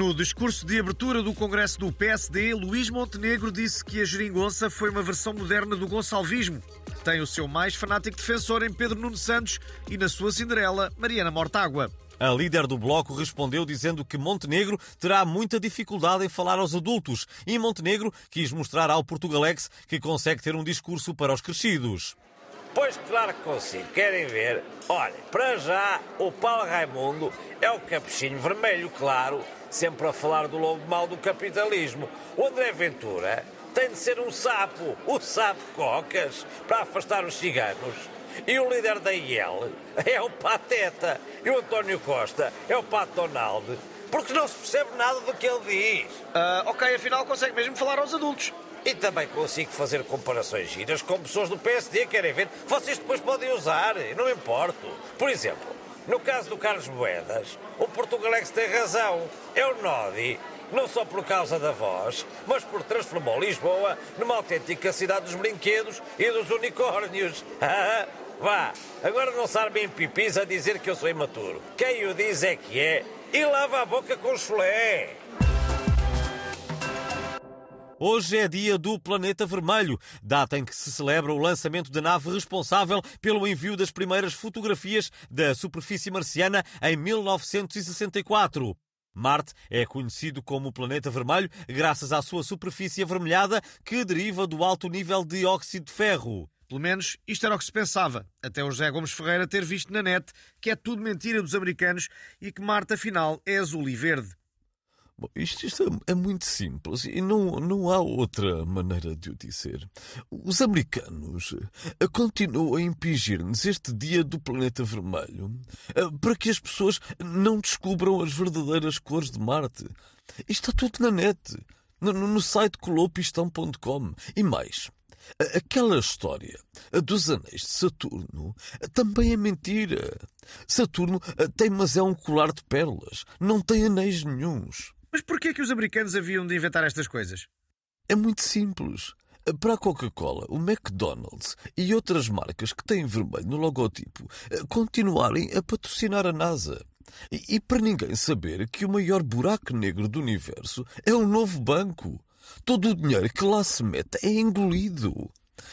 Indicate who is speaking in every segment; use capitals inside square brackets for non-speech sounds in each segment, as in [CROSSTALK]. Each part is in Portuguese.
Speaker 1: No discurso de abertura do Congresso do PSD, Luís Montenegro disse que a geringonça foi uma versão moderna do gonçalvismo. Tem o seu mais fanático defensor em Pedro Nuno Santos e na sua Cinderela, Mariana Mortágua.
Speaker 2: A líder do bloco respondeu dizendo que Montenegro terá muita dificuldade em falar aos adultos e Montenegro quis mostrar ao Portugalex que consegue ter um discurso para os crescidos.
Speaker 3: Pois claro que consigo. Querem ver? Olha, para já, o Paulo Raimundo é o capuchinho vermelho, claro, sempre a falar do lobo mau do capitalismo. O André Ventura tem de ser um sapo, o sapo cocas, para afastar os ciganos. E o líder da IEL é o Pateta. E o António Costa é o Pato Donald. Porque não se percebe nada do que ele diz.
Speaker 1: Uh, ok, afinal consegue mesmo falar aos adultos.
Speaker 3: E também consigo fazer comparações giras com pessoas do PSD, querem ver? Vocês depois podem usar, não me importo. Por exemplo, no caso do Carlos Moedas, o Portugalex tem razão. É o Nodi, não só por causa da voz, mas por transformou Lisboa numa autêntica cidade dos brinquedos e dos unicórnios. [LAUGHS] Vá, agora não se armem pipis a dizer que eu sou imaturo. Quem o diz é que é e lava a boca com chulé.
Speaker 2: Hoje é dia do Planeta Vermelho, data em que se celebra o lançamento da nave responsável pelo envio das primeiras fotografias da superfície marciana em 1964. Marte é conhecido como o planeta vermelho graças à sua superfície avermelhada que deriva do alto nível de óxido de ferro.
Speaker 1: Pelo menos isto era o que se pensava, até o José Gomes Ferreira ter visto na net que é tudo mentira dos americanos e que Marte afinal é azul e verde.
Speaker 4: Bom, isto, isto é, muito simples e não, não há outra maneira de o dizer. Os americanos eh, continuam a impingir-nos este dia do planeta vermelho eh, para que as pessoas não descubram as verdadeiras cores de Marte. Isto está tudo na net, no, no site colopistão.com. E mais, Aquela história dos anéis de Saturno também é mentira. Saturno tem, mas é um colar de pérolas, não tem anéis nenhums.
Speaker 1: Mas porquê que os americanos haviam de inventar estas coisas?
Speaker 4: É muito simples. Para a Coca-Cola, o McDonald's e outras marcas que têm vermelho no logotipo eh, continuarem a patrocinar a NASA. E, e para ninguém saber que o maior buraco negro do universo é um novo banco. Todo o dinheiro que lá se mete é engolido.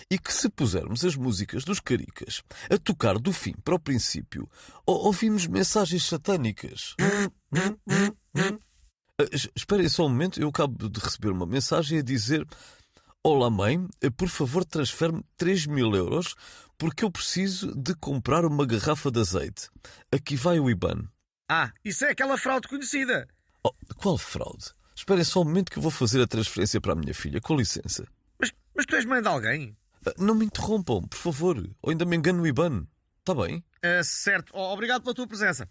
Speaker 4: E que se pusermos as músicas dos caricas a tocar do fim para o princípio, ouvimos mensagens satânicas. Uh, esperem só um momento, eu acabo de receber uma mensagem a dizer: Olá, mãe, eh, por favor, transfere-me 3 mil euros porque eu preciso de comprar uma garrafa de azeite. Aqui vai o IBAN.
Speaker 1: Ah, isso é aquela fraude conhecida.
Speaker 4: Oh, qual fraude? Esperem só um momento que eu vou fazer a transferência para a minha filha, com licença.
Speaker 1: Mas, mas tu és mãe de alguém?
Speaker 4: Uh, não me interrompam, por favor, ou ainda me engano no IBAN. Está bem?
Speaker 1: Uh, certo, obrigado pela tua presença.